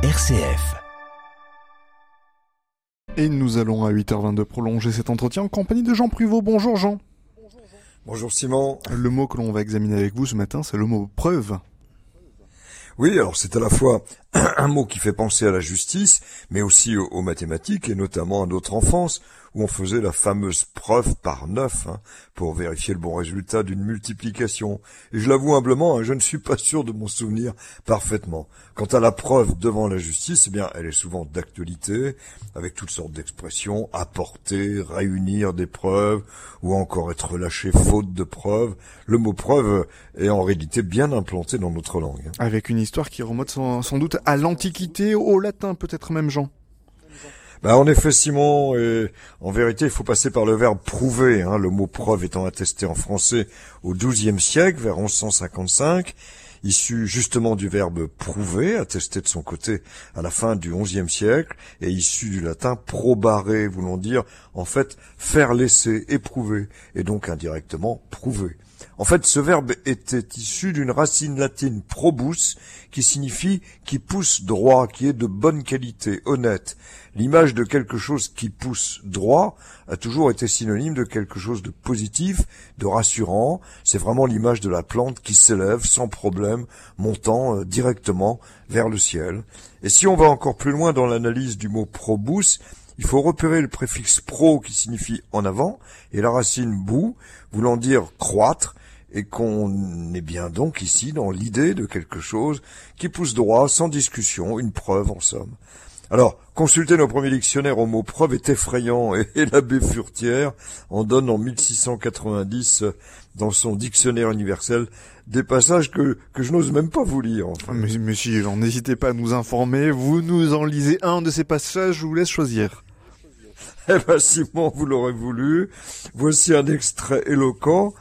RCF. Et nous allons à 8h22 prolonger cet entretien en compagnie de Jean Pruvot. Bonjour Jean. Bonjour Simon. Le mot que l'on va examiner avec vous ce matin, c'est le mot preuve. Oui, alors c'est à la fois un mot qui fait penser à la justice, mais aussi aux, mathématiques et notamment à notre enfance, où on faisait la fameuse preuve par neuf hein, pour vérifier le bon résultat d'une multiplication. Et je l'avoue humblement, hein, je ne suis pas sûr de mon souvenir parfaitement. Quant à la preuve devant la justice, eh bien, elle est souvent d'actualité, avec toutes sortes d'expressions, apporter, réunir des preuves, ou encore être relâché faute de preuves. Le mot preuve est en réalité bien implanté dans notre langue. Hein. Avec une histoire qui remonte sans, doute à l'Antiquité, au latin peut-être même, Jean. Bah, en effet, Simon, et en vérité, il faut passer par le verbe prouver, hein, le mot preuve étant attesté en français au XIIe siècle, vers 1155, issu justement du verbe prouver, attesté de son côté à la fin du XIe siècle, et issu du latin probare, voulant dire en fait faire laisser, éprouver, et donc indirectement prouver. En fait, ce verbe était issu d'une racine latine probus, qui signifie qui pousse droit, qui est de bonne qualité, honnête. L'image de quelque chose qui pousse droit a toujours été synonyme de quelque chose de positif, de rassurant. C'est vraiment l'image de la plante qui s'élève sans problème, montant euh, directement vers le ciel. Et si on va encore plus loin dans l'analyse du mot probus, il faut repérer le préfixe pro qui signifie en avant et la racine bou voulant dire croître et qu'on est bien donc ici dans l'idée de quelque chose qui pousse droit sans discussion, une preuve en somme. Alors, consulter nos premiers dictionnaires au mot preuve est effrayant et, l'abbé Furtière en donne en 1690 dans son dictionnaire universel des passages que, je n'ose même pas vous lire. Mais, n'hésitez pas à nous informer, vous nous en lisez un de ces passages, je vous laisse choisir. Eh ben Simon, vous l'aurez voulu. Voici un extrait éloquent.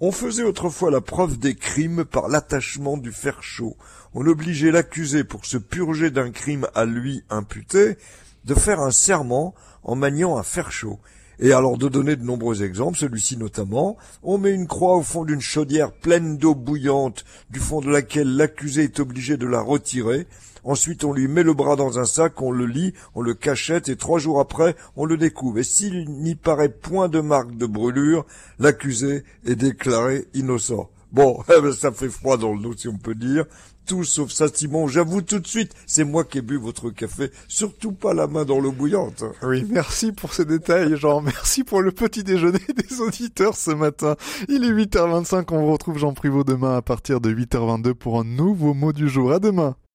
On faisait autrefois la preuve des crimes par l'attachement du fer chaud. On obligeait l'accusé, pour se purger d'un crime à lui imputé, de faire un serment en maniant un fer chaud. Et alors de donner de nombreux exemples, celui-ci notamment, on met une croix au fond d'une chaudière pleine d'eau bouillante, du fond de laquelle l'accusé est obligé de la retirer. Ensuite, on lui met le bras dans un sac, on le lit, on le cachette, et trois jours après, on le découvre. Et s'il n'y paraît point de marque de brûlure, l'accusé est déclaré innocent. Bon, eh ben, ça fait froid dans le dos, si on peut dire tout sauf ça, Simon. J'avoue tout de suite, c'est moi qui ai bu votre café. Surtout pas la main dans l'eau bouillante. Oui, merci pour ces détails, Jean. Merci pour le petit déjeuner des auditeurs ce matin. Il est 8h25. On vous retrouve Jean Privot demain à partir de 8h22 pour un nouveau mot du jour. À demain.